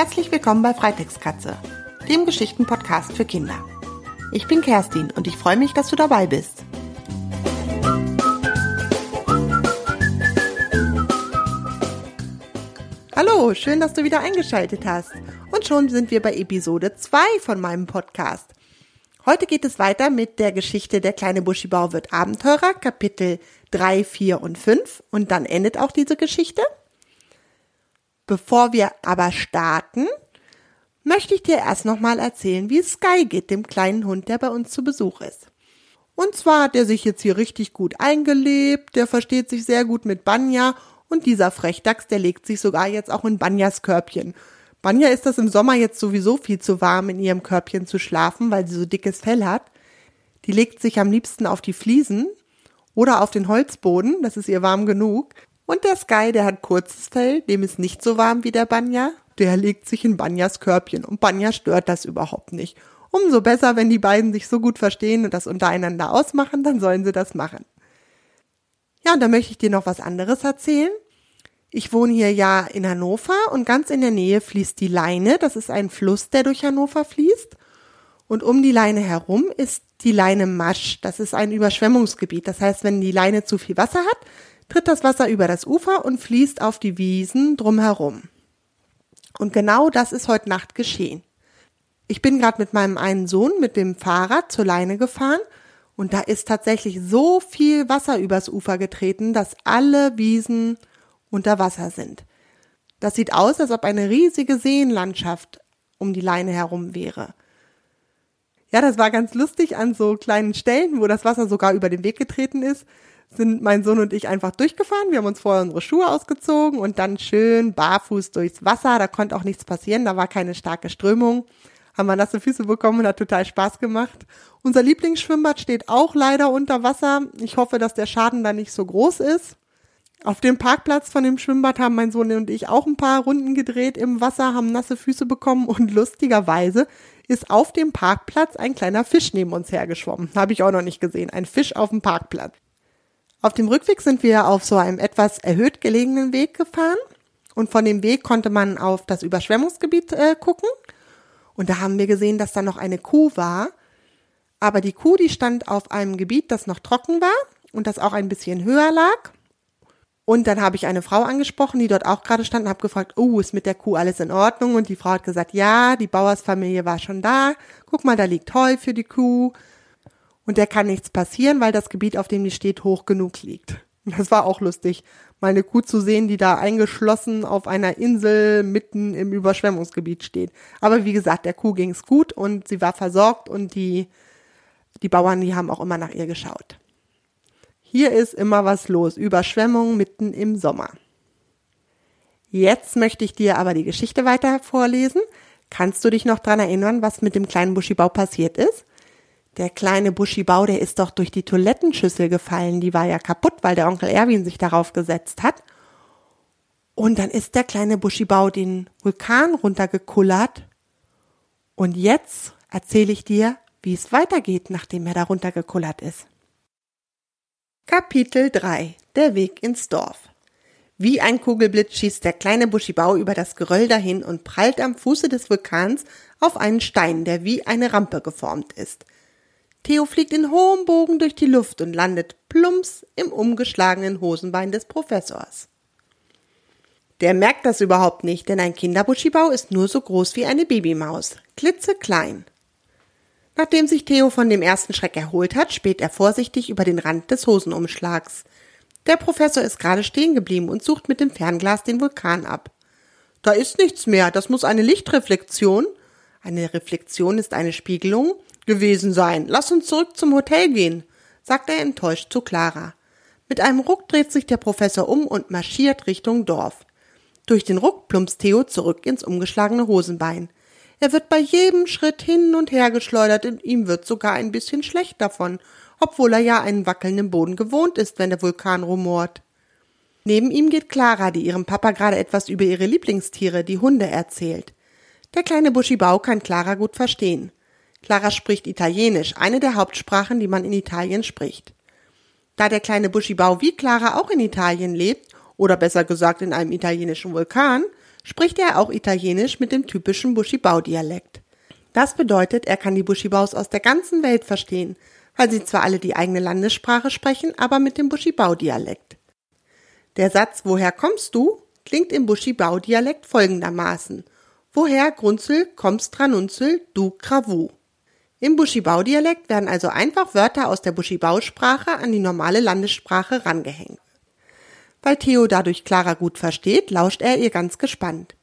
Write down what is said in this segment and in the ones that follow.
Herzlich willkommen bei Freitextkatze, dem Geschichtenpodcast für Kinder. Ich bin Kerstin und ich freue mich, dass du dabei bist. Hallo, schön, dass du wieder eingeschaltet hast. Und schon sind wir bei Episode 2 von meinem Podcast. Heute geht es weiter mit der Geschichte Der kleine Buschibau wird Abenteurer, Kapitel 3, 4 und 5. Und dann endet auch diese Geschichte. Bevor wir aber starten, möchte ich dir erst nochmal erzählen, wie es Sky geht, dem kleinen Hund, der bei uns zu Besuch ist. Und zwar hat er sich jetzt hier richtig gut eingelebt, der versteht sich sehr gut mit Banja und dieser Frechdachs, der legt sich sogar jetzt auch in Banjas Körbchen. Banja ist das im Sommer jetzt sowieso viel zu warm, in ihrem Körbchen zu schlafen, weil sie so dickes Fell hat. Die legt sich am liebsten auf die Fliesen oder auf den Holzboden, das ist ihr warm genug. Und der Sky, der hat kurzes Fell, dem ist nicht so warm wie der Banja. Der legt sich in Banjas Körbchen und Banja stört das überhaupt nicht. Umso besser, wenn die beiden sich so gut verstehen und das untereinander ausmachen, dann sollen sie das machen. Ja, und da möchte ich dir noch was anderes erzählen. Ich wohne hier ja in Hannover und ganz in der Nähe fließt die Leine. Das ist ein Fluss, der durch Hannover fließt. Und um die Leine herum ist die Leine Masch. Das ist ein Überschwemmungsgebiet. Das heißt, wenn die Leine zu viel Wasser hat, tritt das Wasser über das Ufer und fließt auf die Wiesen drumherum. Und genau das ist heute Nacht geschehen. Ich bin gerade mit meinem einen Sohn mit dem Fahrrad zur Leine gefahren und da ist tatsächlich so viel Wasser übers Ufer getreten, dass alle Wiesen unter Wasser sind. Das sieht aus, als ob eine riesige Seenlandschaft um die Leine herum wäre. Ja, das war ganz lustig an so kleinen Stellen, wo das Wasser sogar über den Weg getreten ist sind mein Sohn und ich einfach durchgefahren. Wir haben uns vorher unsere Schuhe ausgezogen und dann schön barfuß durchs Wasser. Da konnte auch nichts passieren, da war keine starke Strömung. Haben wir nasse Füße bekommen und hat total Spaß gemacht. Unser Lieblingsschwimmbad steht auch leider unter Wasser. Ich hoffe, dass der Schaden da nicht so groß ist. Auf dem Parkplatz von dem Schwimmbad haben mein Sohn und ich auch ein paar Runden gedreht im Wasser, haben nasse Füße bekommen und lustigerweise ist auf dem Parkplatz ein kleiner Fisch neben uns hergeschwommen. Habe ich auch noch nicht gesehen. Ein Fisch auf dem Parkplatz. Auf dem Rückweg sind wir auf so einem etwas erhöht gelegenen Weg gefahren und von dem Weg konnte man auf das Überschwemmungsgebiet äh, gucken. Und da haben wir gesehen, dass da noch eine Kuh war. Aber die Kuh, die stand auf einem Gebiet, das noch trocken war und das auch ein bisschen höher lag. Und dann habe ich eine Frau angesprochen, die dort auch gerade stand und habe gefragt, oh, ist mit der Kuh alles in Ordnung? Und die Frau hat gesagt, ja, die Bauersfamilie war schon da. Guck mal, da liegt Heu für die Kuh und der kann nichts passieren, weil das Gebiet, auf dem die steht, hoch genug liegt. Das war auch lustig, mal eine Kuh zu sehen, die da eingeschlossen auf einer Insel mitten im Überschwemmungsgebiet steht. Aber wie gesagt, der Kuh ging's gut und sie war versorgt und die, die Bauern, die haben auch immer nach ihr geschaut. Hier ist immer was los. Überschwemmung mitten im Sommer. Jetzt möchte ich dir aber die Geschichte weiter vorlesen. Kannst du dich noch dran erinnern, was mit dem kleinen Buschibau passiert ist? Der kleine Buschibau, der ist doch durch die Toilettenschüssel gefallen. Die war ja kaputt, weil der Onkel Erwin sich darauf gesetzt hat. Und dann ist der kleine Buschibau den Vulkan runtergekullert. Und jetzt erzähle ich dir, wie es weitergeht, nachdem er da runtergekullert ist. Kapitel 3 Der Weg ins Dorf Wie ein Kugelblitz schießt der kleine Buschibau über das Geröll dahin und prallt am Fuße des Vulkans auf einen Stein, der wie eine Rampe geformt ist. Theo fliegt in hohem Bogen durch die Luft und landet plumps im umgeschlagenen Hosenbein des Professors. Der merkt das überhaupt nicht, denn ein Kinderbuschibau ist nur so groß wie eine Babymaus, klitzeklein. Nachdem sich Theo von dem ersten Schreck erholt hat, späht er vorsichtig über den Rand des Hosenumschlags. Der Professor ist gerade stehen geblieben und sucht mit dem Fernglas den Vulkan ab. Da ist nichts mehr, das muss eine Lichtreflexion. Eine Reflexion ist eine Spiegelung, gewesen sein. Lass uns zurück zum Hotel gehen, sagt er enttäuscht zu Clara. Mit einem Ruck dreht sich der Professor um und marschiert Richtung Dorf. Durch den Ruck plumpst Theo zurück ins umgeschlagene Hosenbein. Er wird bei jedem Schritt hin und her geschleudert und ihm wird sogar ein bisschen schlecht davon, obwohl er ja einen wackelnden Boden gewohnt ist, wenn der Vulkan rumort. Neben ihm geht Clara, die ihrem Papa gerade etwas über ihre Lieblingstiere, die Hunde, erzählt. Der kleine Buschibau kann Clara gut verstehen. Clara spricht Italienisch, eine der Hauptsprachen, die man in Italien spricht. Da der kleine Buschibau wie Clara auch in Italien lebt, oder besser gesagt in einem italienischen Vulkan, spricht er auch Italienisch mit dem typischen Buschibau-Dialekt. Das bedeutet, er kann die Buschibaus aus der ganzen Welt verstehen, weil sie zwar alle die eigene Landessprache sprechen, aber mit dem Buschibau-Dialekt. Der Satz Woher kommst du? klingt im Buschibau-Dialekt folgendermaßen. Woher Grunzel kommst Tranunzel du Kravu? Im Buschibau-Dialekt werden also einfach Wörter aus der Buschibau-Sprache an die normale Landessprache rangehängt. Weil Theo dadurch Clara gut versteht, lauscht er ihr ganz gespannt.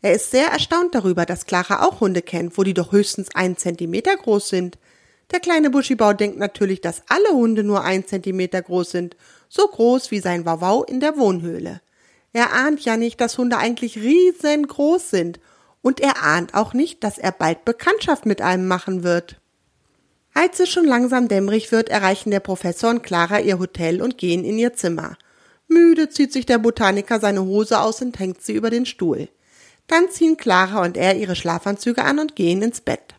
Er ist sehr erstaunt darüber, dass Clara auch Hunde kennt, wo die doch höchstens einen Zentimeter groß sind. Der kleine Buschibau denkt natürlich, dass alle Hunde nur einen Zentimeter groß sind, so groß wie sein Wauwau in der Wohnhöhle. Er ahnt ja nicht, dass Hunde eigentlich riesengroß sind, und er ahnt auch nicht, dass er bald Bekanntschaft mit einem machen wird. Als es schon langsam dämmerig wird, erreichen der Professor und Clara ihr Hotel und gehen in ihr Zimmer. Müde zieht sich der Botaniker seine Hose aus und hängt sie über den Stuhl. Dann ziehen Clara und er ihre Schlafanzüge an und gehen ins Bett.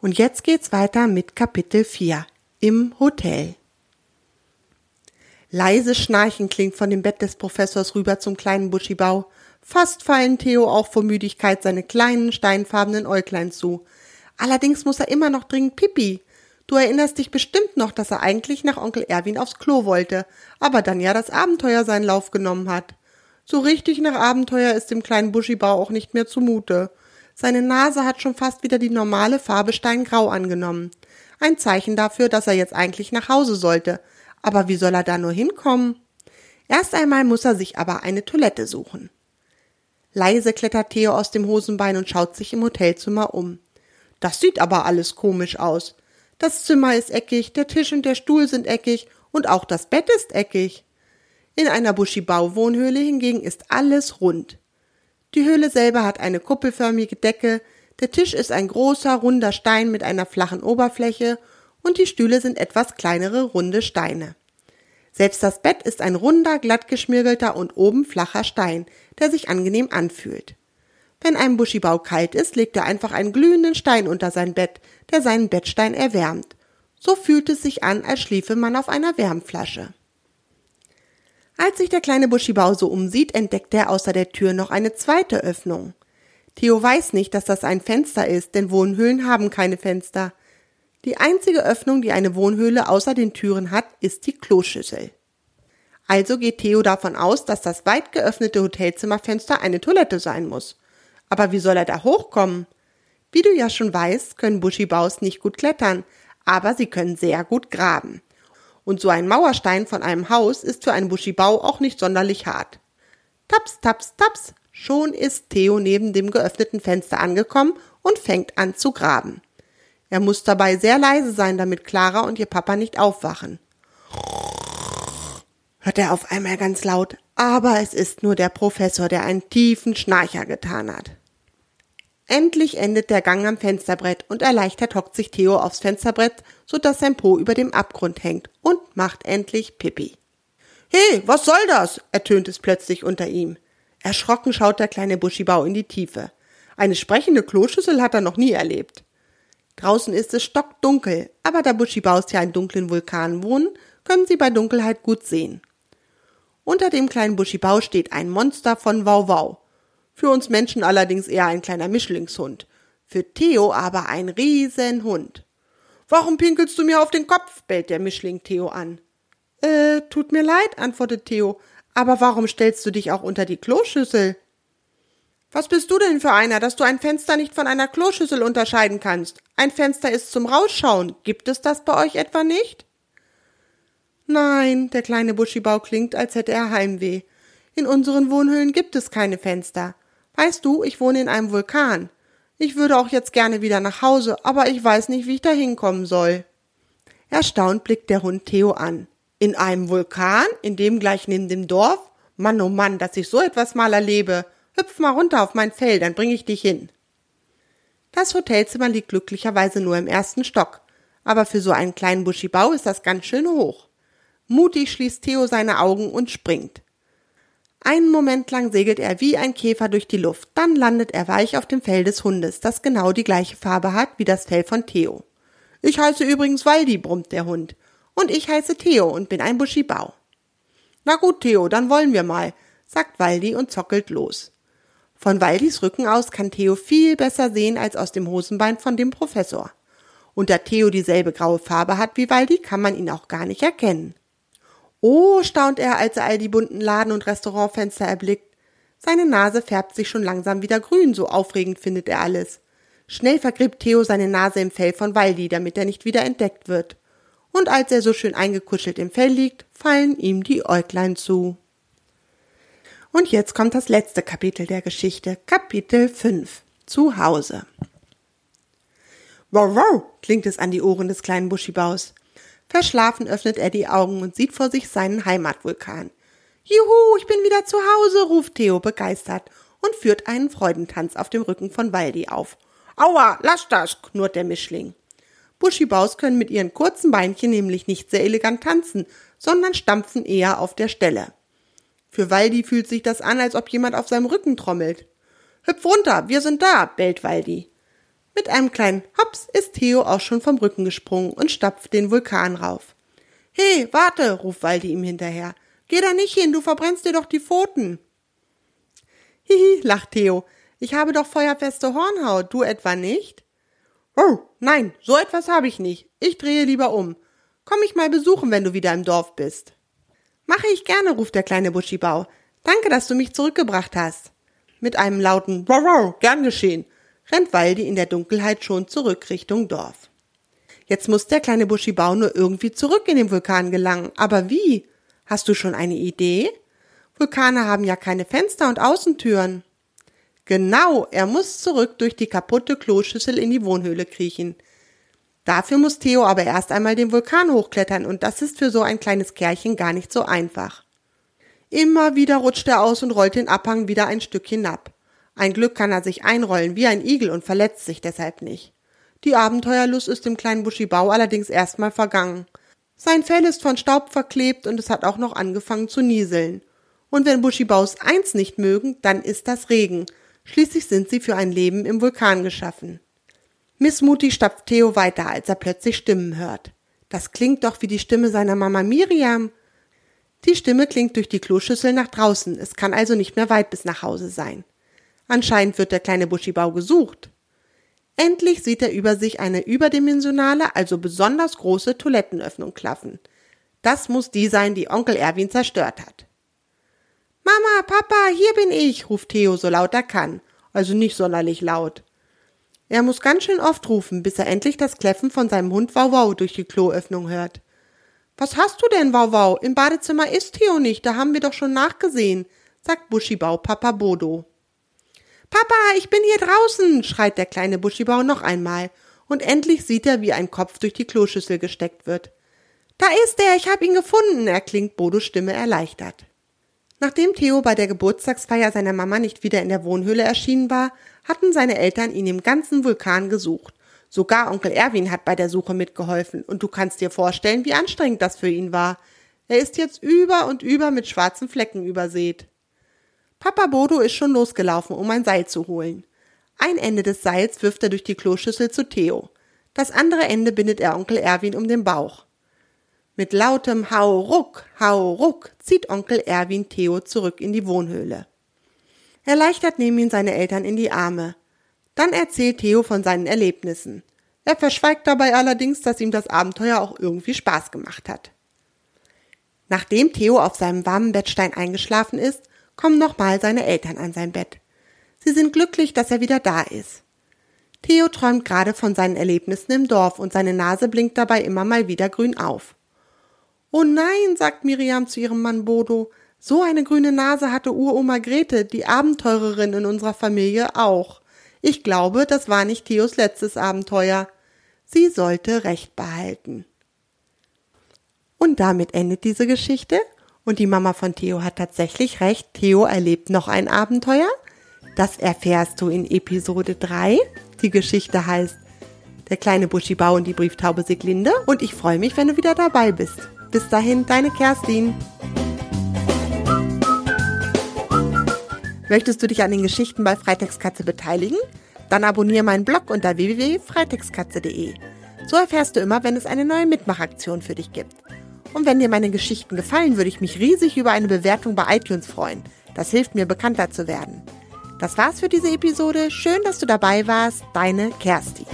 Und jetzt geht's weiter mit Kapitel 4 im Hotel. Leise Schnarchen klingt von dem Bett des Professors rüber zum kleinen Buschibau. Fast fallen Theo auch vor Müdigkeit seine kleinen steinfarbenen Äuglein zu. Allerdings muss er immer noch dringend pipi. Du erinnerst dich bestimmt noch, dass er eigentlich nach Onkel Erwin aufs Klo wollte, aber dann ja das Abenteuer seinen Lauf genommen hat. So richtig nach Abenteuer ist dem kleinen Buschibau auch nicht mehr zumute. Seine Nase hat schon fast wieder die normale Farbe Steingrau angenommen. Ein Zeichen dafür, dass er jetzt eigentlich nach Hause sollte. Aber wie soll er da nur hinkommen? Erst einmal muss er sich aber eine Toilette suchen. Leise klettert Theo aus dem Hosenbein und schaut sich im Hotelzimmer um. Das sieht aber alles komisch aus. Das Zimmer ist eckig, der Tisch und der Stuhl sind eckig und auch das Bett ist eckig. In einer Buschibau-Wohnhöhle hingegen ist alles rund. Die Höhle selber hat eine kuppelförmige Decke, der Tisch ist ein großer, runder Stein mit einer flachen Oberfläche und die Stühle sind etwas kleinere, runde Steine. Selbst das Bett ist ein runder, glatt geschmirgelter und oben flacher Stein, der sich angenehm anfühlt. Wenn einem Buschibau kalt ist, legt er einfach einen glühenden Stein unter sein Bett, der seinen Bettstein erwärmt. So fühlt es sich an, als schliefe man auf einer Wärmflasche. Als sich der kleine Buschibau so umsieht, entdeckt er außer der Tür noch eine zweite Öffnung. Theo weiß nicht, dass das ein Fenster ist, denn Wohnhöhlen haben keine Fenster. Die einzige Öffnung, die eine Wohnhöhle außer den Türen hat, ist die Kloschüssel. Also geht Theo davon aus, dass das weit geöffnete Hotelzimmerfenster eine Toilette sein muss. Aber wie soll er da hochkommen? Wie du ja schon weißt, können Buschibaus nicht gut klettern, aber sie können sehr gut graben. Und so ein Mauerstein von einem Haus ist für einen Buschibau auch nicht sonderlich hart. Taps, taps, taps, schon ist Theo neben dem geöffneten Fenster angekommen und fängt an zu graben. Er muss dabei sehr leise sein, damit Clara und ihr Papa nicht aufwachen. Hört er auf einmal ganz laut, aber es ist nur der Professor, der einen tiefen Schnarcher getan hat. Endlich endet der Gang am Fensterbrett und erleichtert hockt sich Theo aufs Fensterbrett, so dass sein Po über dem Abgrund hängt und macht endlich Pipi. He, was soll das? ertönt es plötzlich unter ihm. Erschrocken schaut der kleine Buschibau in die Tiefe. Eine sprechende Kloschüssel hat er noch nie erlebt. Draußen ist es stockdunkel, aber da Bushibaus ja in dunklen Vulkanen wohnen, können sie bei Dunkelheit gut sehen. Unter dem kleinen Buschibau steht ein Monster von Wauwau. Für uns Menschen allerdings eher ein kleiner Mischlingshund. Für Theo aber ein Riesenhund. Warum pinkelst du mir auf den Kopf? bellt der Mischling Theo an. Äh, tut mir leid, antwortet Theo. Aber warum stellst du dich auch unter die Kloschüssel? Was bist du denn für einer, dass du ein Fenster nicht von einer Kloschüssel unterscheiden kannst? Ein Fenster ist zum Rausschauen. Gibt es das bei euch etwa nicht? Nein, der kleine Buschibau klingt, als hätte er Heimweh. In unseren Wohnhöhlen gibt es keine Fenster. Weißt du, ich wohne in einem Vulkan. Ich würde auch jetzt gerne wieder nach Hause, aber ich weiß nicht, wie ich da hinkommen soll. Erstaunt blickt der Hund Theo an. In einem Vulkan? In dem gleich neben dem Dorf? Mann, oh Mann, dass ich so etwas mal erlebe. Hüpf mal runter auf mein Fell, dann bring ich dich hin. Das Hotelzimmer liegt glücklicherweise nur im ersten Stock, aber für so einen kleinen Buschibau ist das ganz schön hoch. Mutig schließt Theo seine Augen und springt. Einen Moment lang segelt er wie ein Käfer durch die Luft, dann landet er weich auf dem Fell des Hundes, das genau die gleiche Farbe hat wie das Fell von Theo. Ich heiße übrigens Waldi, brummt der Hund. Und ich heiße Theo und bin ein Buschibau. Na gut, Theo, dann wollen wir mal. sagt Waldi und zockelt los. Von Waldis Rücken aus kann Theo viel besser sehen als aus dem Hosenbein von dem Professor. Und da Theo dieselbe graue Farbe hat wie Waldi, kann man ihn auch gar nicht erkennen. Oh, staunt er, als er all die bunten Laden- und Restaurantfenster erblickt. Seine Nase färbt sich schon langsam wieder grün, so aufregend findet er alles. Schnell vergräbt Theo seine Nase im Fell von Waldi, damit er nicht wieder entdeckt wird. Und als er so schön eingekuschelt im Fell liegt, fallen ihm die Äuglein zu. Und jetzt kommt das letzte Kapitel der Geschichte, Kapitel 5. Zu Hause. Wow, wow, klingt es an die Ohren des kleinen Buschibaus. Verschlafen öffnet er die Augen und sieht vor sich seinen Heimatvulkan. Juhu, ich bin wieder zu Hause, ruft Theo begeistert und führt einen Freudentanz auf dem Rücken von Waldi auf. Aua, lass das, knurrt der Mischling. Buschibaus können mit ihren kurzen Beinchen nämlich nicht sehr elegant tanzen, sondern stampfen eher auf der Stelle. Für Waldi fühlt sich das an, als ob jemand auf seinem Rücken trommelt. Hüpf runter, wir sind da, bellt Waldi. Mit einem kleinen Hops ist Theo auch schon vom Rücken gesprungen und stapft den Vulkan rauf. He, warte, ruft Waldi ihm hinterher. Geh da nicht hin, du verbrennst dir doch die Pfoten. Hihi, lacht Theo. Ich habe doch feuerfeste Hornhaut, du etwa nicht? Oh, nein, so etwas habe ich nicht. Ich drehe lieber um. Komm mich mal besuchen, wenn du wieder im Dorf bist. Mache ich gerne, ruft der kleine Buschibau. Danke, dass du mich zurückgebracht hast. Mit einem lauten Wow, gern geschehen, rennt Waldi in der Dunkelheit schon zurück Richtung Dorf. Jetzt muss der kleine Buschibau nur irgendwie zurück in den Vulkan gelangen. Aber wie? Hast du schon eine Idee? Vulkane haben ja keine Fenster und Außentüren. Genau, er muss zurück durch die kaputte Kloschüssel in die Wohnhöhle kriechen. Dafür muss Theo aber erst einmal den Vulkan hochklettern und das ist für so ein kleines Kerlchen gar nicht so einfach. Immer wieder rutscht er aus und rollt den Abhang wieder ein Stück hinab. Ein Glück kann er sich einrollen wie ein Igel und verletzt sich deshalb nicht. Die Abenteuerlust ist dem kleinen Buschibau allerdings erstmal vergangen. Sein Fell ist von Staub verklebt und es hat auch noch angefangen zu nieseln. Und wenn Buschibaus eins nicht mögen, dann ist das Regen. Schließlich sind sie für ein Leben im Vulkan geschaffen. Missmutig stapft Theo weiter, als er plötzlich Stimmen hört. Das klingt doch wie die Stimme seiner Mama Miriam. Die Stimme klingt durch die Kloschüssel nach draußen, es kann also nicht mehr weit bis nach Hause sein. Anscheinend wird der kleine Buschibau gesucht. Endlich sieht er über sich eine überdimensionale, also besonders große Toilettenöffnung klaffen. Das muss die sein, die Onkel Erwin zerstört hat. Mama, Papa, hier bin ich, ruft Theo so laut er kann, also nicht sonderlich laut. Er muss ganz schön oft rufen, bis er endlich das Kläffen von seinem Hund Wauwau durch die Kloöffnung hört. Was hast du denn, Wauwau? Im Badezimmer ist Theo nicht, da haben wir doch schon nachgesehen, sagt Buschibau Papa Bodo. Papa, ich bin hier draußen, schreit der kleine Buschibau noch einmal, und endlich sieht er, wie ein Kopf durch die Kloschüssel gesteckt wird. Da ist er, ich hab ihn gefunden, erklingt Bodos Stimme erleichtert. Nachdem Theo bei der Geburtstagsfeier seiner Mama nicht wieder in der Wohnhöhle erschienen war, hatten seine Eltern ihn im ganzen Vulkan gesucht. Sogar Onkel Erwin hat bei der Suche mitgeholfen, und du kannst dir vorstellen, wie anstrengend das für ihn war. Er ist jetzt über und über mit schwarzen Flecken übersät. Papa Bodo ist schon losgelaufen, um ein Seil zu holen. Ein Ende des Seils wirft er durch die Kloschüssel zu Theo. Das andere Ende bindet er Onkel Erwin um den Bauch. Mit lautem Hau ruck, hau ruck zieht Onkel Erwin Theo zurück in die Wohnhöhle. Erleichtert nehmen ihn seine Eltern in die Arme. Dann erzählt Theo von seinen Erlebnissen. Er verschweigt dabei allerdings, dass ihm das Abenteuer auch irgendwie Spaß gemacht hat. Nachdem Theo auf seinem warmen Bettstein eingeschlafen ist, kommen nochmal seine Eltern an sein Bett. Sie sind glücklich, dass er wieder da ist. Theo träumt gerade von seinen Erlebnissen im Dorf und seine Nase blinkt dabei immer mal wieder grün auf. Oh nein, sagt Miriam zu ihrem Mann Bodo, so eine grüne Nase hatte Uroma Grete, die Abenteurerin in unserer Familie, auch. Ich glaube, das war nicht Theos letztes Abenteuer. Sie sollte Recht behalten. Und damit endet diese Geschichte und die Mama von Theo hat tatsächlich recht. Theo erlebt noch ein Abenteuer. Das erfährst du in Episode 3. Die Geschichte heißt Der kleine Buschibau und die Brieftaube Siglinde. Und ich freue mich, wenn du wieder dabei bist. Bis dahin, deine Kerstin. Möchtest du dich an den Geschichten bei Freitextkatze beteiligen? Dann abonniere meinen Blog unter www.freitextkatze.de. So erfährst du immer, wenn es eine neue Mitmachaktion für dich gibt. Und wenn dir meine Geschichten gefallen, würde ich mich riesig über eine Bewertung bei iTunes freuen. Das hilft mir bekannter zu werden. Das war's für diese Episode. Schön, dass du dabei warst. Deine Kersti.